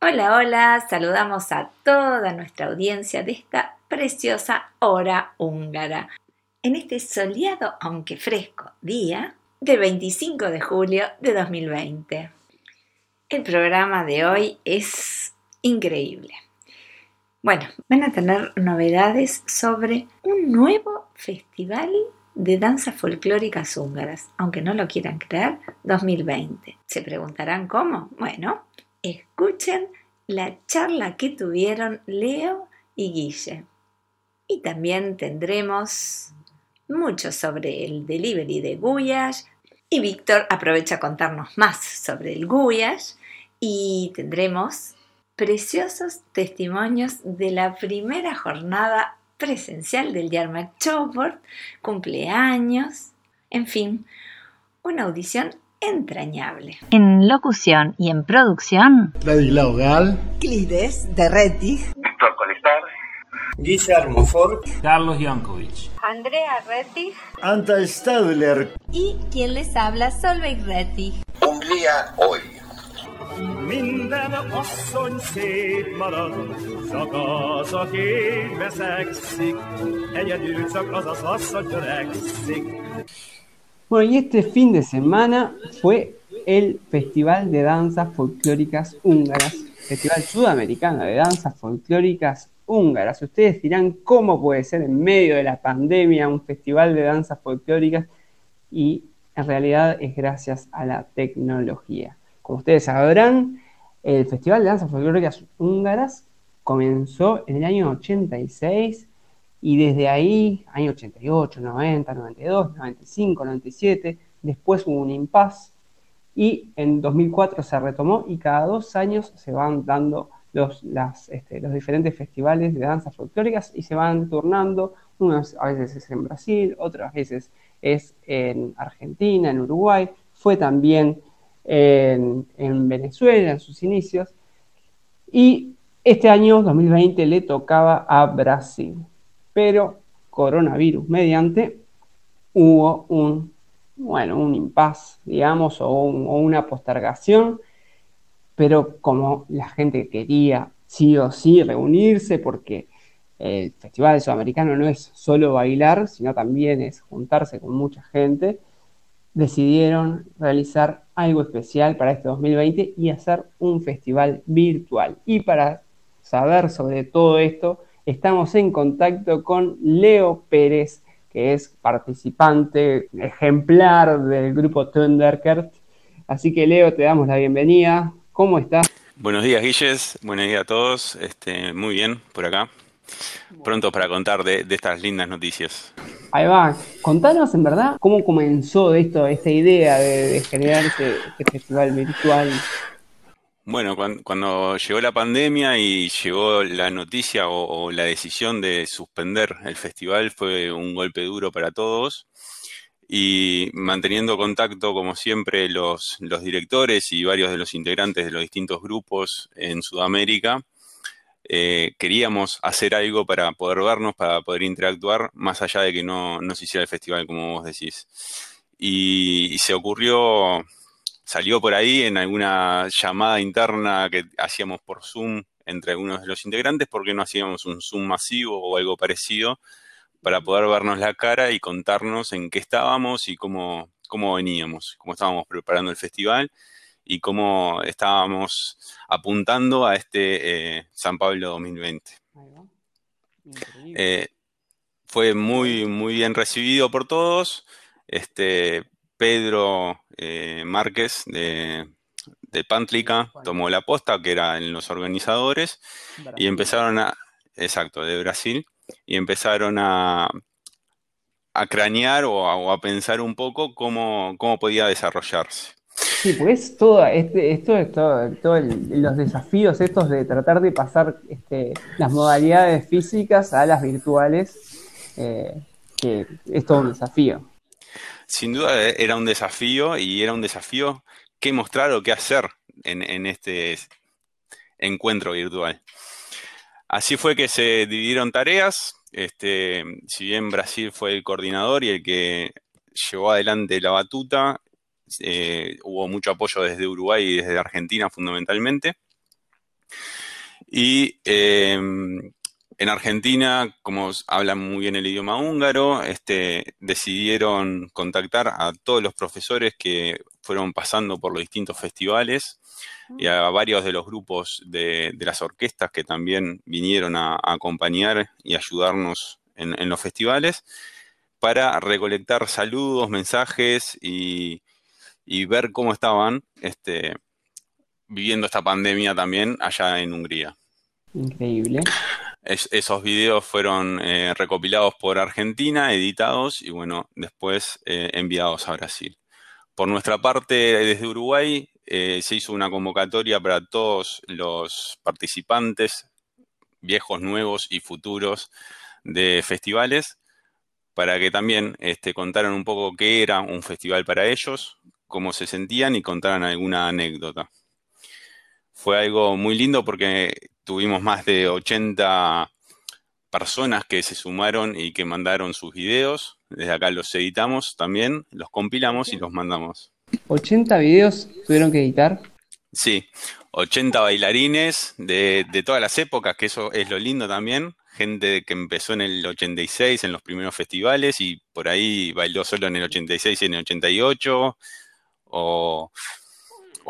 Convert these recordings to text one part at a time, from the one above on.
Hola, hola, saludamos a toda nuestra audiencia de esta preciosa hora húngara. En este soleado, aunque fresco, día del 25 de julio de 2020. El programa de hoy es increíble. Bueno, van a tener novedades sobre un nuevo festival de danzas folclóricas húngaras, aunque no lo quieran creer, 2020. Se preguntarán cómo. Bueno, escuchen la charla que tuvieron Leo y Guille. Y también tendremos mucho sobre el delivery de Guyash. Y Víctor aprovecha a contarnos más sobre el Guyash. Y tendremos preciosos testimonios de la primera jornada presencial del Yarmak Choport, cumpleaños, en fin, una audición entrañable. En locución y en producción, Ladislao Gal, Clides de Rettich, Víctor Colestar, Guillermo Ford, Carlos Jankovic. Andrea Rettich Anta Stadler, y quien les habla, Solveig Rettich. Hungría hoy. Minden asszony szép marad, csak az, aki veszekszik, egyedül csak. Bueno, y este fin de semana fue el Festival de Danzas Folclóricas Húngaras, Festival Sudamericano de Danzas Folclóricas Húngaras. Ustedes dirán cómo puede ser en medio de la pandemia un festival de danzas folclóricas y en realidad es gracias a la tecnología. Como ustedes sabrán, el Festival de Danzas Folclóricas Húngaras comenzó en el año 86 y desde ahí, año 88, 90, 92, 95, 97, después hubo un impasse y en 2004 se retomó y cada dos años se van dando los, este, diferentes festivales de danzas folclóricas y se van turnando, unos a veces es en Brasil, otras veces es en Argentina, en Uruguay, fue también en, en Venezuela en sus inicios. Y este año 2020 le tocaba a Brasil. Pero coronavirus mediante hubo un, bueno, un impas, digamos, o, o una postergación, pero como la gente quería sí o sí reunirse, porque el Festival Sudamericano no es solo bailar, sino también es juntarse con mucha gente, decidieron realizar algo especial para este 2020 y hacer un festival virtual. Y para saber sobre todo esto, estamos en contacto con Leo Pérez, que es participante ejemplar del grupo Thunderkert. Así que Leo, te damos la bienvenida. ¿Cómo estás? Buenos días, Guilles. Buenos días a todos. Este, muy bien por acá. Pronto para contar de, de estas lindas noticias. Ahí va. Contanos en verdad cómo comenzó esto, esta idea de, generar este, este festival virtual. Bueno, cuan- cuando, llegó la pandemia y llegó la noticia o, la decisión de suspender el festival, fue un golpe duro para todos. Y manteniendo contacto, como siempre, los directores y varios de los integrantes de los distintos grupos en Sudamérica, eh, queríamos hacer algo para poder vernos, para poder interactuar, más allá de que no, no se hiciera el festival, como vos decís. Y, y se ocurrió, salió por ahí en alguna llamada interna que hacíamos por Zoom entre algunos de los integrantes, porque no hacíamos un Zoom masivo o algo parecido para poder vernos la cara y contarnos en qué estábamos y cómo, cómo veníamos, cómo estábamos preparando el festival y cómo estábamos apuntando a este eh, San Pablo 2020. Ahí va. Increíble. Eh, fue muy, muy bien recibido por todos. Este, Pedro eh, Márquez de, de Pantlica tomó la posta, que eran los organizadores, y empezaron a, exacto, de Brasil, y empezaron a, a cranear o a, o a pensar un poco cómo, cómo podía desarrollarse. Sí, pues todo, este, esto es todo, los desafíos estos de tratar de pasar este, las modalidades físicas a las virtuales, eh, que es todo un desafío. Sin duda eh, era un desafío y era un desafío qué mostrar o qué hacer en, en este encuentro virtual. Así fue que se dividieron tareas. Este, si bien Brasil fue el coordinador y el que llevó adelante la batuta, eh, hubo mucho apoyo desde Uruguay y desde Argentina fundamentalmente. Y eh, en Argentina, como hablan muy bien el idioma húngaro, este, decidieron contactar a todos los profesores que fueron pasando por los distintos festivales y a varios de los grupos de, las orquestas que también vinieron a, acompañar y ayudarnos en los festivales para recolectar saludos, mensajes y, y ver cómo estaban este, viviendo esta pandemia también allá en Hungría. Increíble. Es- esos videos fueron eh, recopilados por Argentina, editados y bueno, después eh, enviados a Brasil. Por nuestra parte, desde Uruguay, eh, se hizo una convocatoria para todos los participantes, viejos, nuevos y futuros de festivales, para que también este, contaran un poco qué era un festival para ellos, cómo se sentían y contaran alguna anécdota. Fue algo muy lindo porque tuvimos más de 80 personas que se sumaron y que mandaron sus videos. Desde acá los editamos también, los compilamos y los mandamos. 80 videos tuvieron que editar. Sí, 80 bailarines de, de todas las épocas, que eso es lo lindo también. Gente que empezó en el 86 en los primeros festivales y por ahí bailó solo en el 86 y en el 88. O,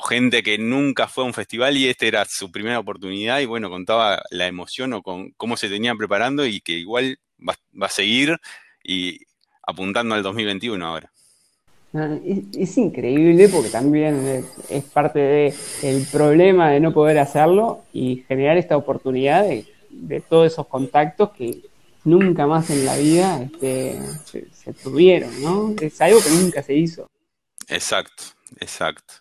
gente que nunca fue a un festival y esta era su primera oportunidad y bueno, contaba la emoción o con cómo se tenían preparando y que igual va, va a seguir y apuntando al 2021 ahora. Es, increíble porque también es, parte de el problema de no poder hacerlo y generar esta oportunidad de, de todos esos contactos que nunca más en la vida este, se tuvieron, ¿no? Es algo que nunca se hizo. Exacto, exacto.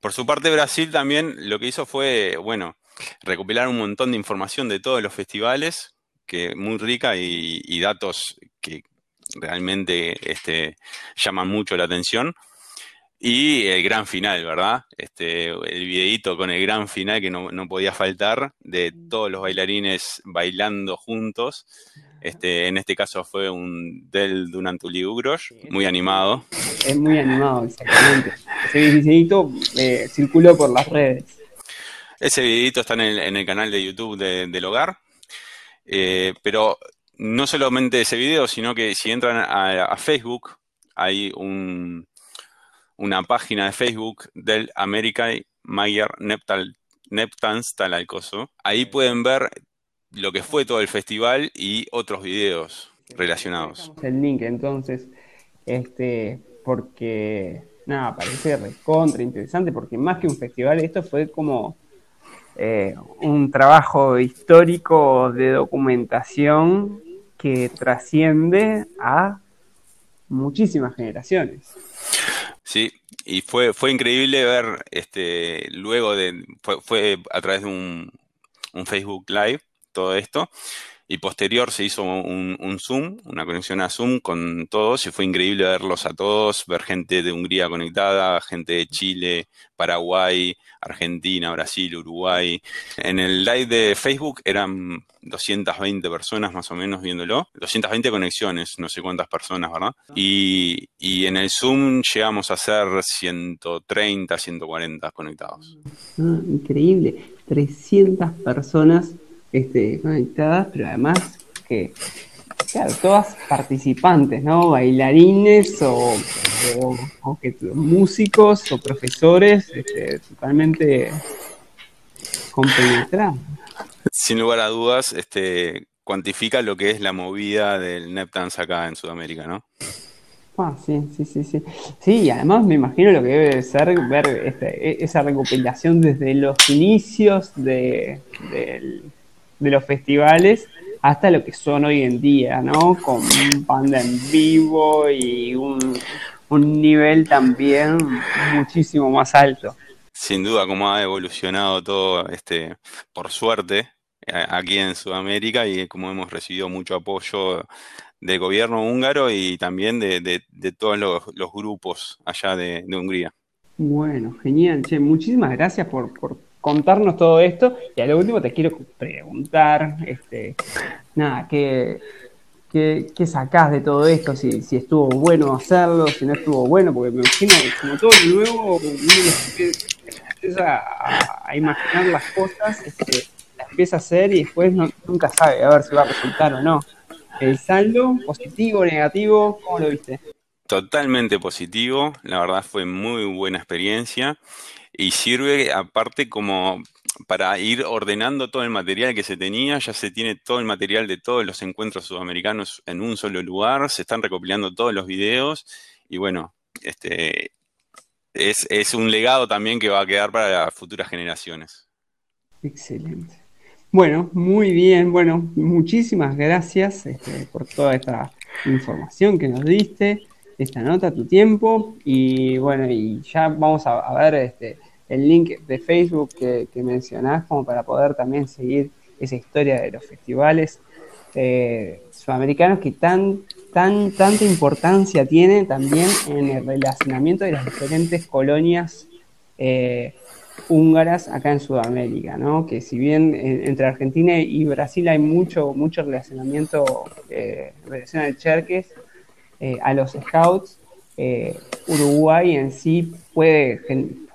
Por su parte, Brasil también lo que hizo fue, bueno, recopilar un montón de información de todos los festivales, que muy rica y, datos que realmente este, llaman mucho la atención. Y el gran final, ¿verdad? Este, el videíto con el gran final que no, no podía faltar, de todos los bailarines bailando juntos. Este, en este caso fue un Del Dunantuli Ugros, muy animado. Es muy animado, exactamente. Ese videito eh, circuló por las redes. Ese videito está en el, en el canal de YouTube de- del hogar. Eh, pero no solamente ese video, sino que si entran a, a Facebook, hay un, una página de Facebook del American Mayer Neptal, Neptans Talalcoso. Ahí pueden ver lo que fue todo el festival y otros videos relacionados. el link entonces, este, porque nada, parece recontra interesante, porque más que un festival, esto fue como eh, un trabajo histórico de documentación que trasciende a muchísimas generaciones. Sí, y fue, fue increíble ver, este, luego de, fue, fue a través de un, un Facebook Live todo esto, y posterior se hizo un, Zoom, una conexión a Zoom con todos, y fue increíble verlos a todos, ver gente de Hungría conectada, gente de Chile, Paraguay, Argentina, Brasil, Uruguay. En el live de Facebook eran 220 personas más o menos viéndolo, 220 conexiones, no sé cuántas personas, ¿verdad? Y, y en el Zoom llegamos a ser 130, 140 conectados. Ah, increíble, 300 personas este, conectadas, pero además que, claro, todas participantes, ¿no? Bailarines o, o- o que- músicos o profesores este, totalmente compenetrados. Sin lugar a dudas, este, cuantifica lo que es la movida del Neptans acá en Sudamérica, ¿no? Ah, sí, sí, sí, sí. Sí, y además me imagino lo que debe de ser ver este, e- esa recopilación desde los inicios de, del- de los festivales hasta lo que son hoy en día, ¿no? Con banda en vivo y un, un nivel también muchísimo más alto. Sin duda, como ha evolucionado todo, este, por suerte, aquí en Sudamérica y como hemos recibido mucho apoyo del gobierno húngaro y también de, de, todos los, los, grupos allá de, de, Hungría. Bueno, genial. Che, muchísimas gracias por, por, contarnos todo esto. Y a lo último te quiero preguntar, este, nada, ¿qué, qué, qué sacás de todo esto? Si, si, estuvo bueno hacerlo, si no estuvo bueno, porque me imagino que como todo lo nuevo, empieza a, imaginar las cosas, este, las empieza a hacer y después nunca sabe a ver si va a resultar o no. ¿El saldo positivo, negativo? ¿Cómo lo viste? Totalmente positivo, la verdad fue muy buena experiencia y sirve aparte como para ir ordenando todo el material que se tenía, ya se tiene todo el material de todos los encuentros sudamericanos en un solo lugar, se están recopilando todos los videos y bueno, este es, es un legado también que va a quedar para las futuras generaciones. Excelente. Bueno, muy bien. Bueno, muchísimas gracias este, por toda esta información que nos diste, esta nota, tu tiempo. Y bueno, y ya vamos a, ver este, el link de Facebook que, mencionás como para poder también seguir esa historia de los festivales eh, sudamericanos que tan, tan, tanta importancia tienen también en el relacionamiento de las diferentes colonias eh, húngaras acá en Sudamérica, ¿no? Que si bien entre Argentina y Brasil hay mucho, mucho relacionamiento eh, relación al Cherques, eh, a los scouts, eh, Uruguay en sí puede,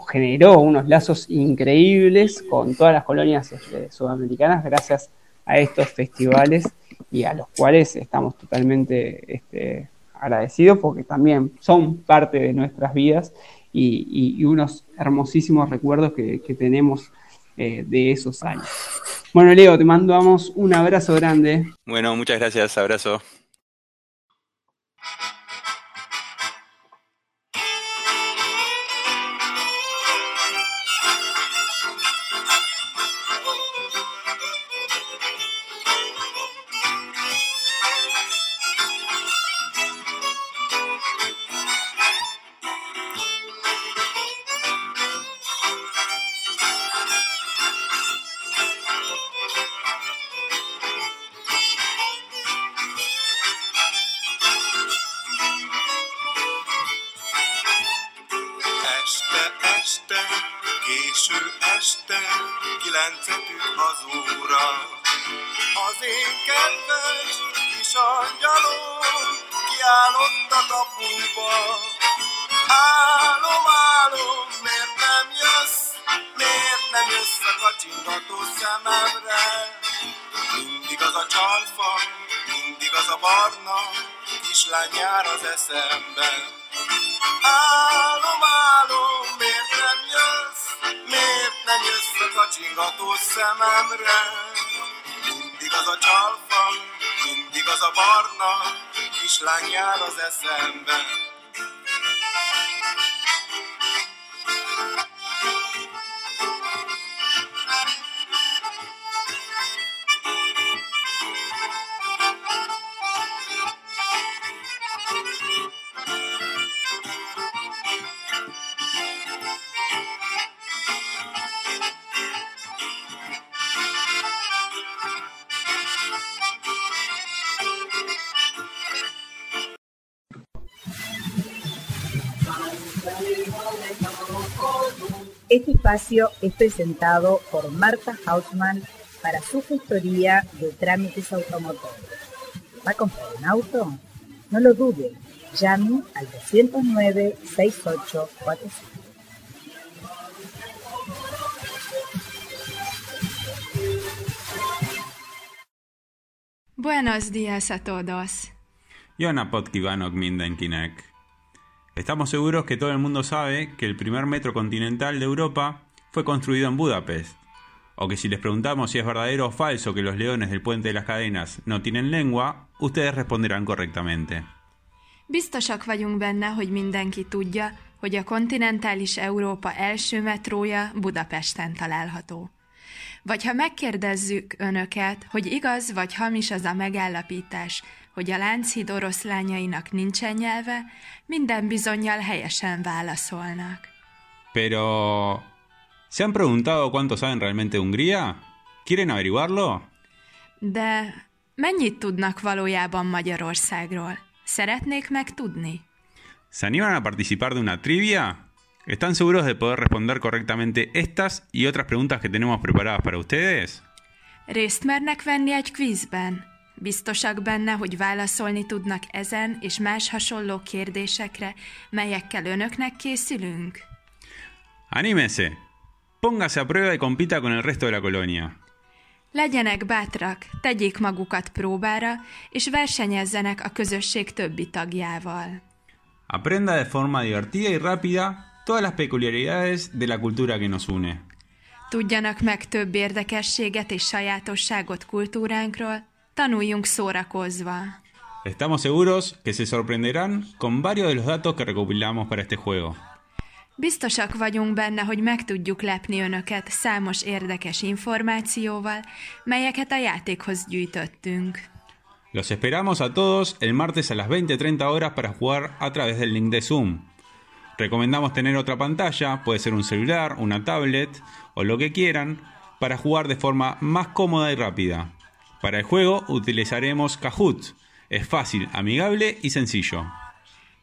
generó unos lazos increíbles con todas las colonias este, sudamericanas gracias a estos festivales y a los cuales estamos totalmente este, agradecidos porque también son parte de nuestras vidas y, unos hermosísimos recuerdos que, tenemos eh, de esos años. Bueno, Leo, te mandamos un abrazo grande. Bueno, muchas gracias, abrazo. kilencet üt az. Az én kedves kis angyalom kiállott a kapuba. Álom, álom, miért nem jössz, miért nem jössz a kacsingató szememre? Mindig az a csalfa, mindig az a barna, kislány jár az eszembe. Álom, álom, Miért nem jössz a kacsingató szememre? Mindig az a csalfa, mindig az a barna, kislányjár az eszemben. Este espacio es presentado por Marta Hausmann para su gestoría de trámites automotores. ¿Va a comprar un auto? No lo dude, llame al 209-6845. Buenos días a todos. Jó napot kívánok mindenkinek! Estamos seguros que todo el mundo sabe que el primer metro continental de Europa fue construido en Budapest, o que si les preguntamos si es verdadero o falso que los leones del puente de las cadenas no tienen lengua, ustedes responderán correctamente. Biztosak vagyunk benne, hogy mindenki tudja, hogy a kontinentális Európa első metrója Budapesten található. Vagy ha megkérdezzük önöket, hogy igaz vagy hamis az a megállapítás, hogy a Lánchíd oroszlányainak nincsen nyelve, minden bizonyal helyesen válaszolnak. Pero... ¿Se han preguntado cuánto saben realmente Hungría? ¿Quieren averiguarlo? De mennyit tudnak valójában Magyarországról? Szeretnék megtudni? ¿Se animan a participar de una trivia? ¿Están seguros de poder responder correctamente estas y otras preguntas que tenemos preparadas para ustedes? Részt mernek venni egy quizben? Biztosak benne, hogy válaszolni tudnak ezen és más hasonló kérdésekre, melyekkel önöknek készülünk? ¡Anímese! Póngase a prueba y compita con el resto de la colonia. Legyenek bátrak, tegyék magukat próbára, és versenyezzenek a közösség többi tagjával. Aprenda de forma divertida y rápida todas las peculiaridades de la cultura que nos une. Tudjanak meg több érdekességet és sajátosságot kultúránkról, tanuljunk szórakozva. Estamos seguros que se sorprenderán con varios de los datos que recopilamos para este juego. Biztosak vagyunk benne, hogy meg tudjuk lepni önöket számos érdekes információval, melyeket a játékhoz gyűjtöttünk. Los esperamos a todos el martes a las 20.30 horas para jugar a través del link de Zoom. Recomendamos tener otra pantalla, puede ser un celular, una tablet o lo que quieran, para jugar de forma más cómoda y rápida. Para el juego utilizaremos Kahoot. Es fácil, amigable y sencillo.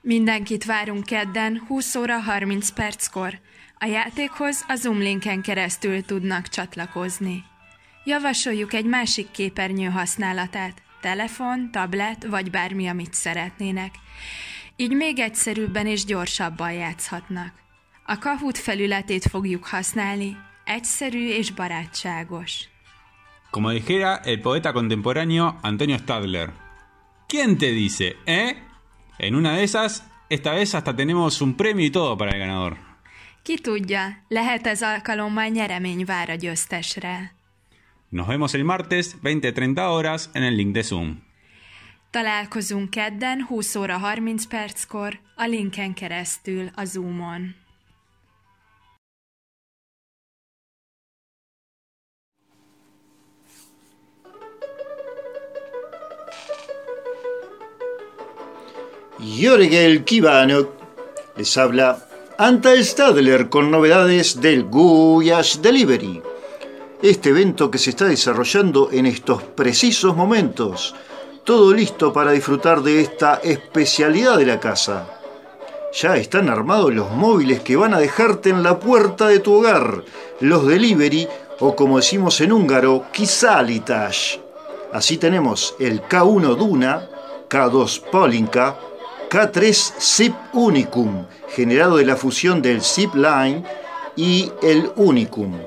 Mindenkit várunk kedden 20 óra 30 perckor. A játékhoz a Zoom linken keresztül tudnak csatlakozni. Javasoljuk egy másik képernyő használatát, telefon, tablet vagy bármi, amit szeretnének. Így még egyszerűbben és gyorsabban játszhatnak. A Kahoot felületét fogjuk használni, egyszerű és barátságos. Como dijera el poeta contemporáneo Antonio Stadler. ¿Quién te dice, eh? En una de esas, esta vez hasta tenemos un premio y todo para el ganador. Ki tudja, lehet ez alkalommal nyeremény vár a győztesre. Nos vemos el martes, 20-30 horas, en el link de Zoom. Találkozunk kedden 20 óra 30 perckor a linken keresztül a Zoomon. Jorgel Kivanok les habla Anta Stadler con novedades del Guyas Delivery. Este evento que se está desarrollando en estos precisos momentos. Todo listo para disfrutar de esta especialidad de la casa. Ya están armados los móviles que van a dejarte en la puerta de tu hogar, los delivery o como decimos en húngaro, kisalitas. Así tenemos el K1 Duna, K2 Polinka, K3 Zip Unicum, generado de la fusión del Zip Line y el Unicum.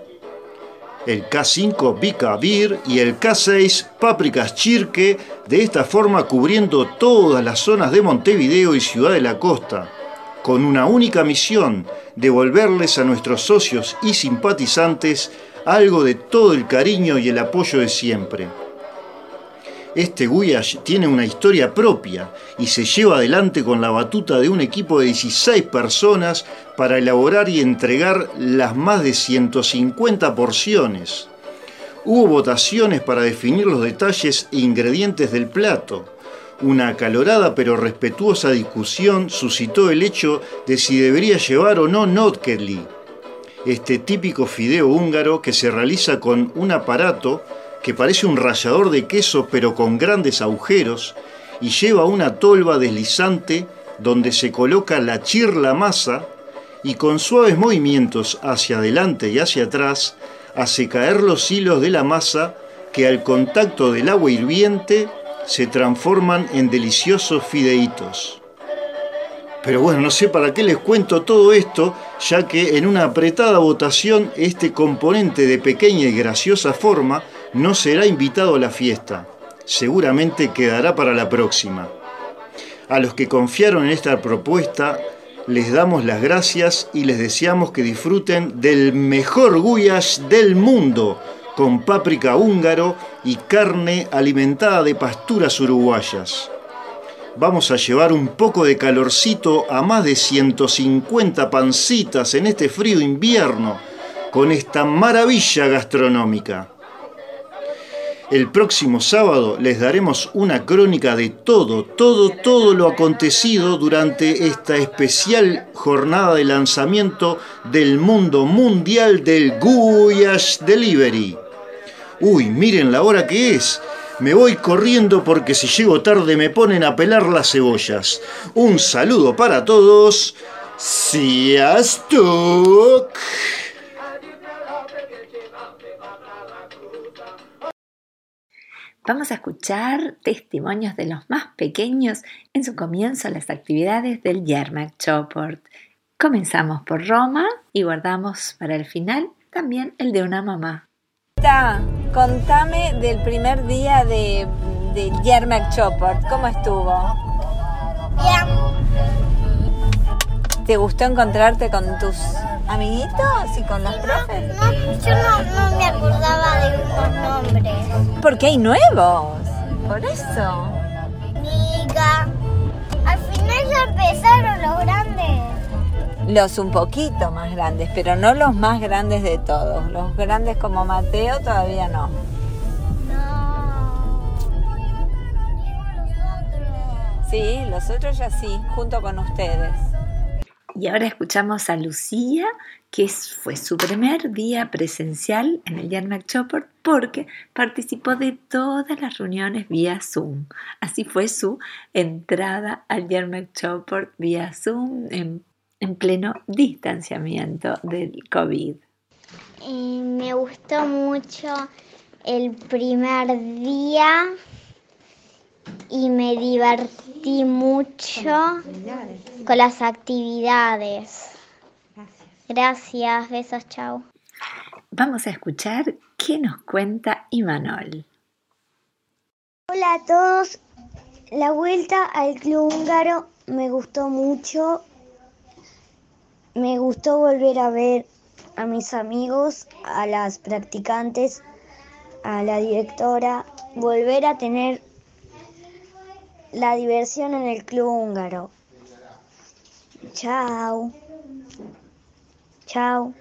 El K5 Vika Beer y el K6 Paprikas Chirque, de esta forma cubriendo todas las zonas de Montevideo y Ciudad de la Costa, con una única misión, devolverles a nuestros socios y simpatizantes algo de todo el cariño y el apoyo de siempre. Este Guyash tiene una historia propia y se lleva adelante con la batuta de un equipo de 16 personas para elaborar y entregar las más de 150 porciones. Hubo votaciones para definir los detalles e ingredientes del plato. Una acalorada pero respetuosa discusión suscitó el hecho de si debería llevar o no notkeli, este típico fideo húngaro que se realiza con un aparato que parece un rallador de queso pero con grandes agujeros y lleva una tolva deslizante donde se coloca la chirla masa y con suaves movimientos hacia adelante y hacia atrás hace caer los hilos de la masa que al contacto del agua hirviente se transforman en deliciosos fideitos. Pero bueno, no sé para qué les cuento todo esto, ya que en una apretada votación este componente de pequeña y graciosa forma no será invitado a la fiesta. Seguramente quedará para la próxima. A los que confiaron en esta propuesta, les damos las gracias y les deseamos que disfruten del mejor guyas del mundo, con páprica húngaro y carne alimentada de pasturas uruguayas. Vamos a llevar un poco de calorcito a más de 150 pancitas en este frío invierno con esta maravilla gastronómica. El próximo sábado les daremos una crónica de todo, todo, todo lo acontecido durante esta especial jornada de lanzamiento del mundo mundial del Guyash Delivery. Uy, miren la hora que es. Me voy corriendo porque si llego tarde me ponen a pelar las cebollas. Un saludo para todos. Siastuk. Vamos a escuchar testimonios de los más pequeños en su comienzo a las actividades del Yermak Choport. Comenzamos por Roma y guardamos para el final también el de una mamá. Contame del primer día de, de Yermak Choport. ¿Cómo estuvo? Bien. ¿Te gustó encontrarte con tus amiguitos y con los profes? No, yo no, no me acordaba de unos nombres. Porque hay nuevos. Por eso. Miga. Al final ya empezaron los grandes. Los un poquito más grandes, pero no los más grandes de todos. Los grandes como Mateo todavía no. No. Sí, los otros ya sí, junto con ustedes. Y ahora escuchamos a Lucía, que fue su primer día presencial en el Yarmak Chopper porque participó de todas las reuniones vía Zoom. Así fue su entrada al Yarmak Chopper vía Zoom en, en pleno distanciamiento del COVID. Me gustó mucho el primer día y me divertí mucho con las actividades. Gracias, besos, chao. Vamos a escuchar qué nos cuenta Imanol. Hola a todos. La vuelta al club húngaro me gustó mucho. Me gustó volver a ver a mis amigos, a las practicantes, a la directora, volver a tener la diversión en el club húngaro. Chao. Chao.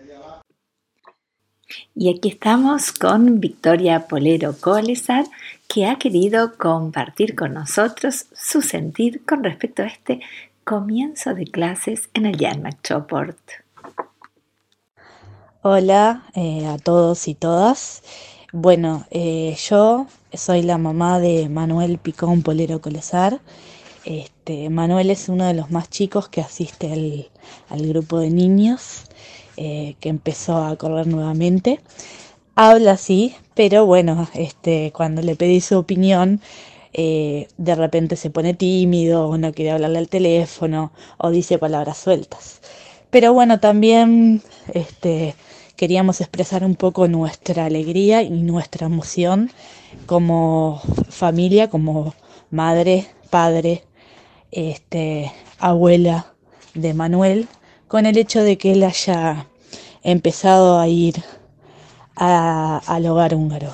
Y aquí estamos con Victoria Polero Colesar, que ha querido compartir con nosotros su sentir con respecto a este comienzo de clases en el Yarmak Choport. Hola eh, a todos y todas. Bueno, eh, yo soy la mamá de Manuel Picón Polero Colesar. Este, Manuel es uno de los más chicos que asiste al, grupo de niños eh, que empezó a correr nuevamente. Habla así, pero bueno, este, cuando le pedí su opinión, eh, de repente se pone tímido o no quiere hablarle al teléfono o dice palabras sueltas. Pero bueno, también este, queríamos expresar un poco nuestra alegría y nuestra emoción como familia, como madre, padre, este, abuela de Manuel, con el hecho de que él haya empezado a ir a- al hogar húngaro.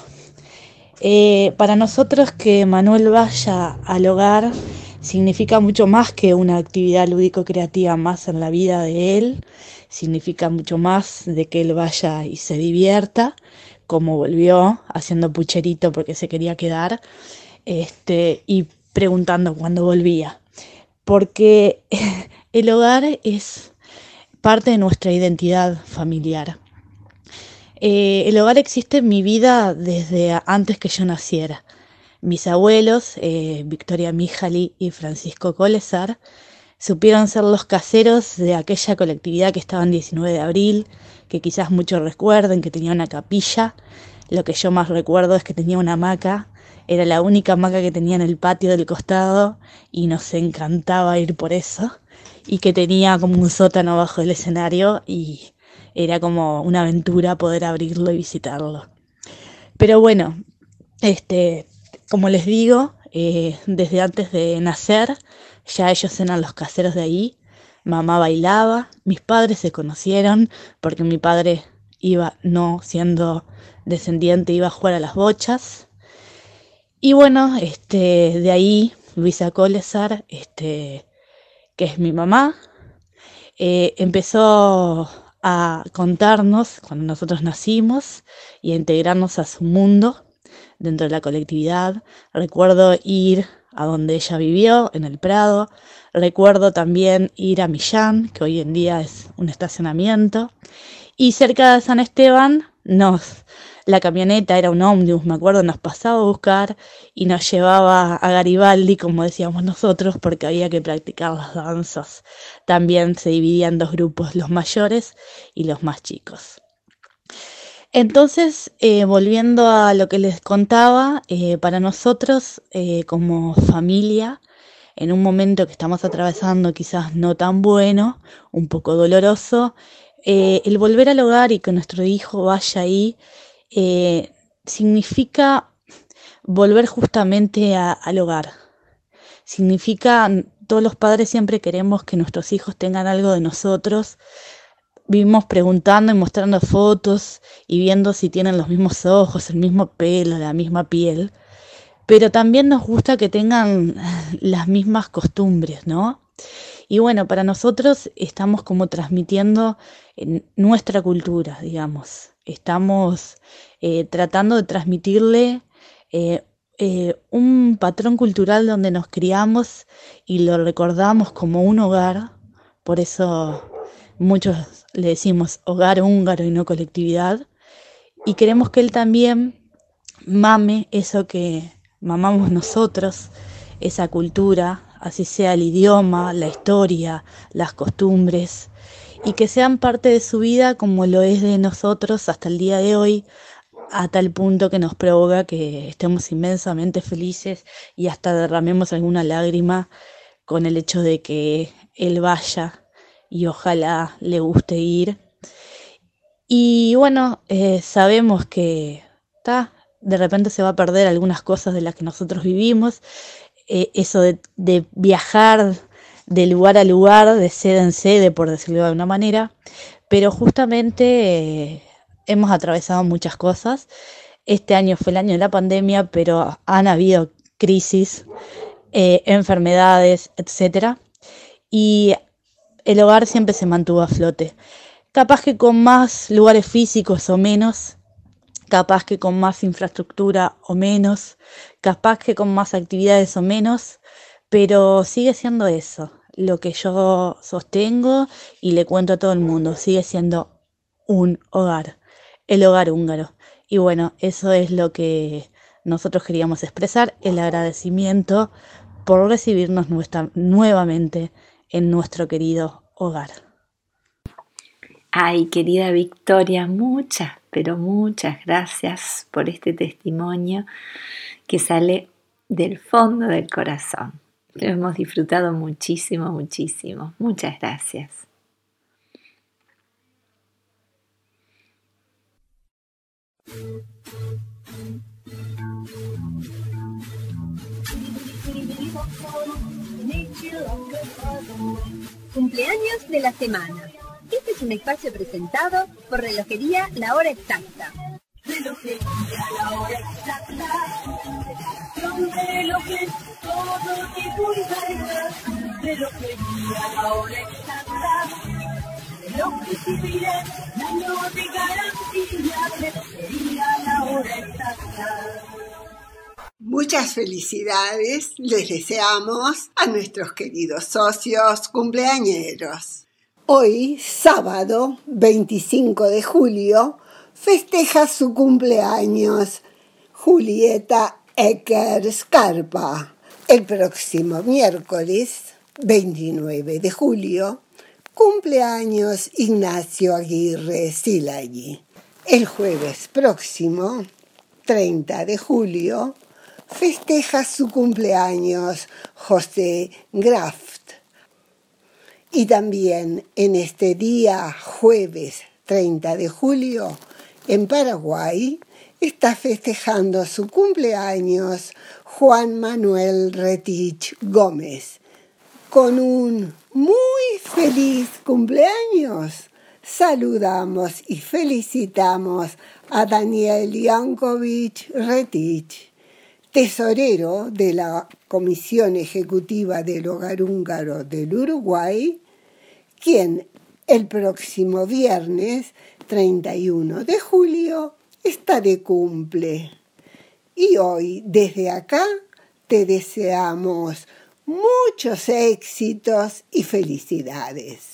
Eh, para nosotros que Manuel vaya al hogar significa mucho más que una actividad lúdico-creativa más en la vida de él, significa mucho más de que él vaya y se divierta, como volvió haciendo pucherito porque se quería quedar, este, y preguntando cuándo volvía. Porque el hogar es parte de nuestra identidad familiar. Eh, el hogar existe en mi vida desde antes que yo naciera. Mis abuelos, eh, Victoria Mijali y Francisco Colesar, supieron ser los caseros de aquella colectividad que estaba en 19 de abril, que quizás muchos recuerden, que tenía una capilla. Lo que yo más recuerdo es que tenía una hamaca, era la única hamaca que tenía en el patio del costado y nos encantaba ir por eso. Y que tenía como un sótano bajo el escenario y era como una aventura poder abrirlo y visitarlo. Pero bueno, este, como les digo, eh, desde antes de nacer, ya ellos eran los caseros de ahí. Mamá bailaba, mis padres se conocieron porque mi padre iba, no siendo descendiente, iba a jugar a las bochas. Y bueno, este, de ahí Luisa Colesar, este, que es mi mamá, eh, empezó a contarnos cuando nosotros nacimos y a integrarnos a su mundo dentro de la colectividad. Recuerdo ir a donde ella vivió, en el Prado. Recuerdo también ir a Millán, que hoy en día es un estacionamiento. Y cerca de San Esteban nos la camioneta era un ómnibus, me acuerdo, nos pasaba a buscar y nos llevaba a Garibaldi, como decíamos nosotros, porque había que practicar las danzas. También se dividían dos grupos, los mayores y los más chicos. Entonces, eh, volviendo a lo que les contaba, eh, para nosotros eh, como familia, en un momento que estamos atravesando quizás no tan bueno, un poco doloroso, el volver al hogar y que nuestro hijo vaya ahí significa volver justamente al hogar. Significa, todos los padres siempre queremos que nuestros hijos tengan algo de nosotros. Vivimos preguntando y mostrando fotos y viendo si tienen los mismos ojos, el mismo pelo, la misma piel. Pero también nos gusta que tengan las mismas costumbres, ¿no? Y bueno, para nosotros estamos como transmitiendo nuestra cultura, digamos estamos eh, tratando de transmitirle eh, eh, un patrón cultural donde nos criamos y lo recordamos como un hogar, por eso muchos le decimos hogar húngaro y no colectividad, y queremos que él también mame eso que mamamos nosotros, esa cultura, así sea el idioma, la historia, las costumbres, y que sean parte de su vida como lo es de nosotros hasta el día de hoy, a tal punto que nos provoca que estemos inmensamente felices y hasta derramemos alguna lágrima con el hecho de que él vaya y ojalá le guste ir. Y bueno, eh, sabemos que de repente se va a perder algunas cosas de las que nosotros vivimos, eh, eso de, de viajar de lugar a lugar, de sede en sede, por decirlo de alguna manera, pero justamente eh, hemos atravesado muchas cosas. Este año fue el año de la pandemia, pero han habido crisis, enfermedades, etc. Y el hogar siempre se mantuvo a flote. Capaz que con más lugares físicos o menos, capaz que con más infraestructura o menos, capaz que con más actividades o menos, pero sigue siendo eso, lo que yo sostengo y le cuento a todo el mundo, sigue siendo un hogar, el hogar húngaro. Y bueno, eso es lo que nosotros queríamos expresar, el agradecimiento por recibirnos nuevamente en nuestro querido hogar. Ay, querida Victoria, muchas, pero muchas gracias por este testimonio que sale del fondo del corazón. Lo hemos disfrutado muchísimo, muchísimo. Muchas gracias. Cumpleaños de la semana. Este es un espacio presentado por Relojería La Hora Exacta. Relojería La Hora Exacta. todo tipo de Relojería La Hora Exacta. Relojes y año de garantía. Relojería La Hora Exacta. Muchas felicidades les deseamos a nuestros queridos socios cumpleañeros. Hoy, sábado 25 de julio, festeja su cumpleaños Julieta Ecker Scarpa. El próximo miércoles 29 de julio, cumpleaños Ignacio Aguirre Silagui. El jueves próximo, 30 de julio, festeja su cumpleaños José Graft. Y también en este día, jueves 30 de julio, en Paraguay, está festejando su cumpleaños Juan Manuel Retich Gómez. Con un muy feliz cumpleaños, saludamos y felicitamos a Daniel Yankovic Retich tesorero de la Comisión Ejecutiva del Hogar Húngaro del Uruguay, quien El próximo viernes 31 de julio está de cumple. Y hoy, desde acá, te deseamos muchos éxitos y felicidades.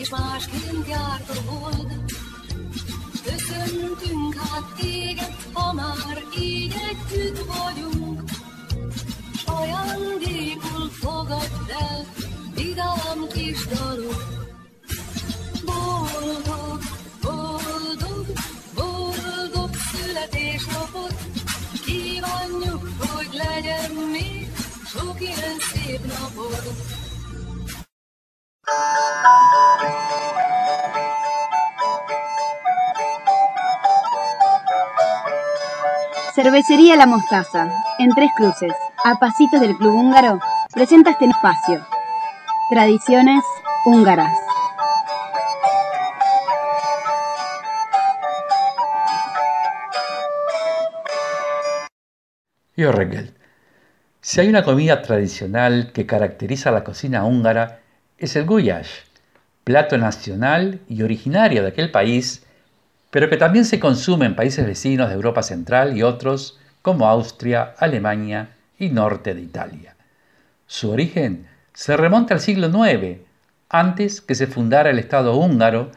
És másként járt a hold. Köszöntünk hát téged, ha már így együtt vagyunk. S ajándékul fogadd el, vidám kis dalok. Boldog, boldog, boldog születésnapot, kívánjuk, hogy legyen még sok ilyen szép napod. Cervecería La Mostaza, en Tres Cruces, a pasitos del Club Húngaro, presenta este espacio. Tradiciones húngaras. Yo Regel. Si hay una comida tradicional que caracteriza la cocina húngara, es el guyash, plato nacional y originario de aquel país, pero que también se consume en países vecinos de Europa Central y otros como Austria, Alemania y norte de Italia. Su origen se remonta al siglo IX, antes que se fundara el Estado húngaro,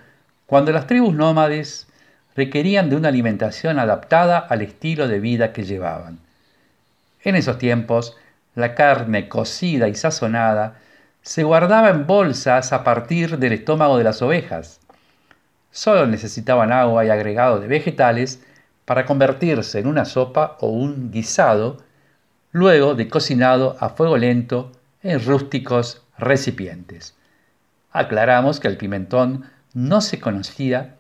cuando las tribus nómades requerían de una alimentación adaptada al estilo de vida que llevaban. En esos tiempos, la carne cocida y sazonada se guardaba en bolsas a partir del estómago de las ovejas. Solo necesitaban agua y agregado de vegetales para convertirse en una sopa o un guisado, luego de cocinado a fuego lento en rústicos recipientes. Aclaramos que el pimentón no se conocía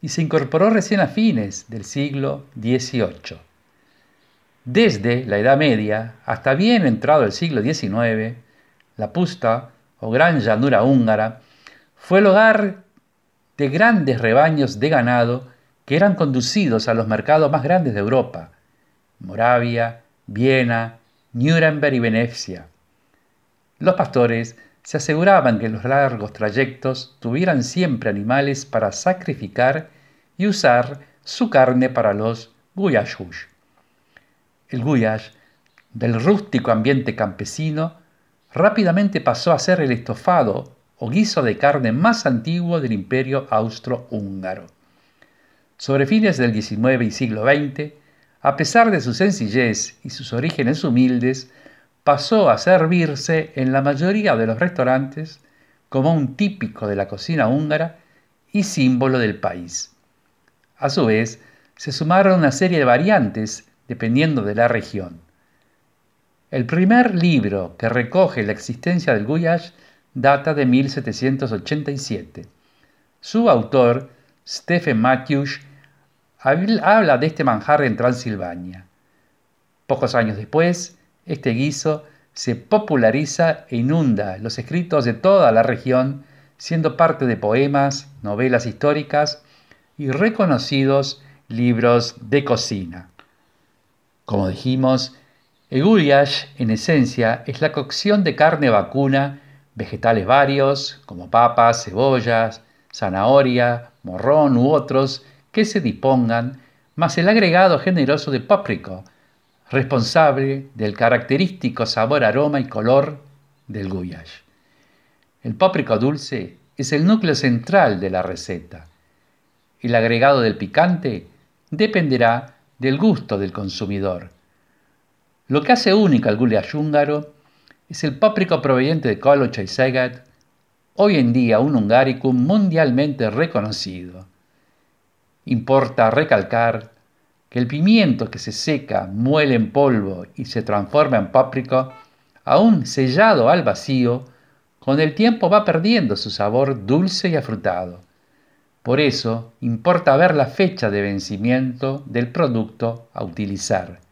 y se incorporó recién a fines del siglo XVIII. Desde la Edad Media hasta bien entrado el siglo XIX, la Pusta, o Gran Llanura húngara, fue el hogar de grandes rebaños de ganado que eran conducidos a los mercados más grandes de Europa, Moravia, Viena, Nuremberg y Venecia. Los pastores se aseguraban que en los largos trayectos tuvieran siempre animales para sacrificar y usar su carne para los guyashush. El guyash, del rústico ambiente campesino, rápidamente pasó a ser el estofado o guiso de carne más antiguo del imperio austro-húngaro. Sobre fines del XIX y siglo XX, a pesar de su sencillez y sus orígenes humildes, pasó a servirse en la mayoría de los restaurantes como un típico de la cocina húngara y símbolo del país. A su vez, se sumaron una serie de variantes dependiendo de la región. El primer libro que recoge la existencia del guyash data de 1787. Su autor, Stephen Matthews, habla de este manjar en Transilvania. Pocos años después, este guiso se populariza e inunda los escritos de toda la región, siendo parte de poemas, novelas históricas y reconocidos libros de cocina. Como dijimos, el goulash en esencia es la cocción de carne vacuna, vegetales varios como papas, cebollas, zanahoria, morrón u otros que se dispongan, más el agregado generoso de páprico, responsable del característico sabor, aroma y color del goulash. El páprico dulce es el núcleo central de la receta. El agregado del picante dependerá del gusto del consumidor. Lo que hace único al goulash húngaro es el páprico proveniente de Kolocha y hoy en día un hungaricum mundialmente reconocido. Importa recalcar que el pimiento que se seca, muele en polvo y se transforma en páprico, aún sellado al vacío, con el tiempo va perdiendo su sabor dulce y afrutado. Por eso importa ver la fecha de vencimiento del producto a utilizar.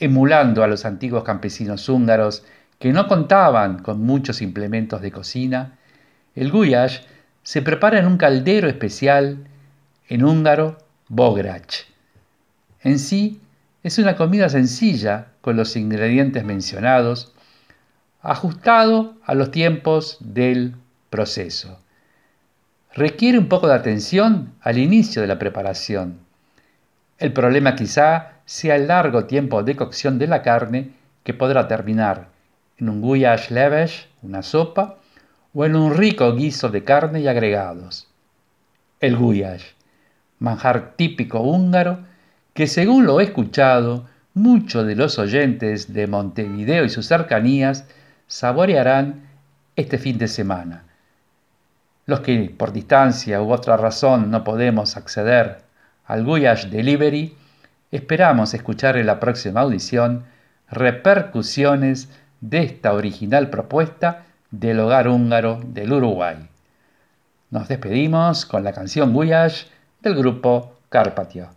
Emulando a los antiguos campesinos húngaros que no contaban con muchos implementos de cocina, el guyash se prepara en un caldero especial, en húngaro, bograch. En sí, es una comida sencilla con los ingredientes mencionados, ajustado a los tiempos del proceso. Requiere un poco de atención al inicio de la preparación. El problema quizá sea el largo tiempo de cocción de la carne que podrá terminar en un guyash levesh, una sopa, o en un rico guiso de carne y agregados. El guyash, manjar típico húngaro que según lo he escuchado, muchos de los oyentes de Montevideo y sus cercanías saborearán este fin de semana. Los que por distancia u otra razón no podemos acceder al Guyash Delivery, esperamos escuchar en la próxima audición repercusiones de esta original propuesta del hogar húngaro del Uruguay. Nos despedimos con la canción Guyash del grupo Carpatio.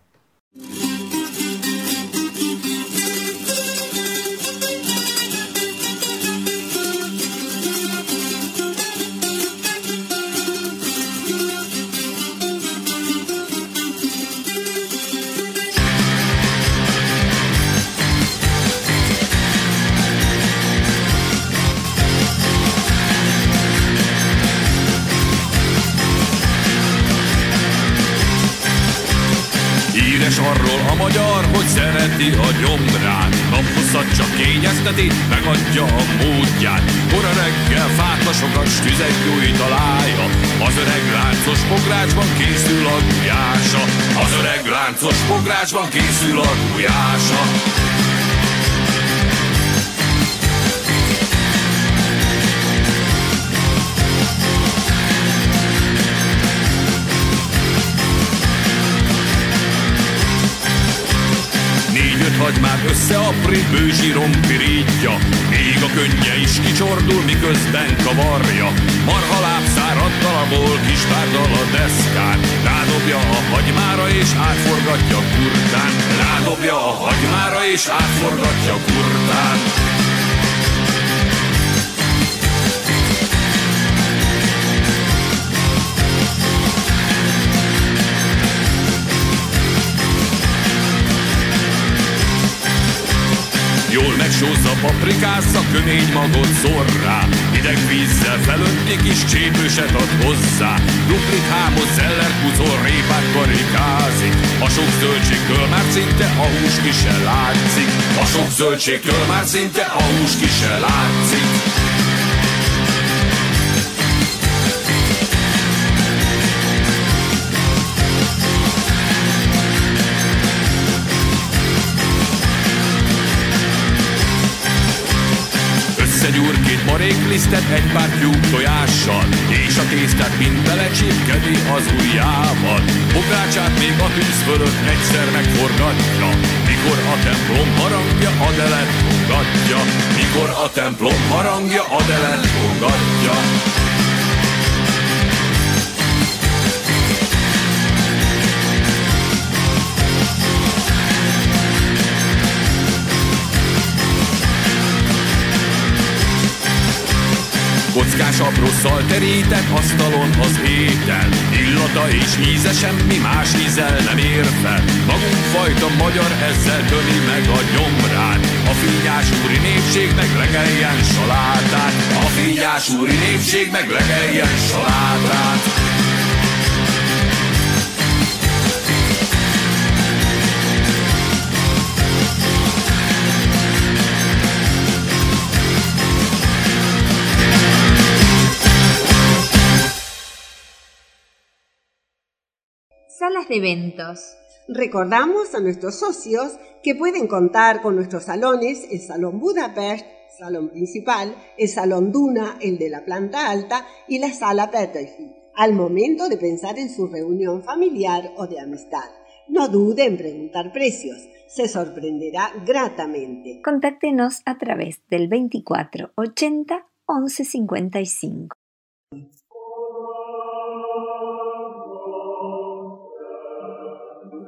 Szereti a gyomrát. Naphosszat csak kényezteti, megadja a módját. Kora reggel fáklasokas tüzet gyújt a lája Az öreg láncos pográcsban készül a gulyása. Az öreg láncos pográcsban készül a gulyása Négy-öt hagymát összeapri, bőzsírom pirítja Még a könnye is kicsordul, miközben kavarja. Marhaláb szárad darabol, kis párdal a deszkán. Rádobja a hagymára és átforgatja kurtán. Rádobja a hagymára és átforgatja kurtán Jól megsózza, paprikázza, kömény magot szor rá Hideg vízzel felönti, kis csépőset ad hozzá. Duplit hámot, zeller, kucor, répát karikázik A sok zöldségtől már szinte a hús ki se látszik. A sok zöldségtől már szinte a hús ki se látszik Maréklisztet egy pár tyúk tojással És a tésztát mind belecsipkedi az ujjával. Bográcsát még a tűz fölött egyszer megforgatja Mikor a templom harangja Adelet fogadja Mikor a templom harangja Adelet fogadja Kockás apró terített asztalon az étel. Illata és íze semmi más ízel nem ér fel. Magunk fajta magyar ezzel töli meg a gyomrát. A fényás úri meg legeljen salátát. A fényás úri meg legeljen salátát Salas de eventos. Recordamos a nuestros socios que pueden contar con nuestros salones, el Salón Budapest, salón principal, el Salón Duna, el de la planta alta, y la Sala Petterfield, al momento de pensar en su reunión familiar o de amistad. No dude en preguntar precios, se sorprenderá gratamente. Contáctenos a través del 24 80 11 55.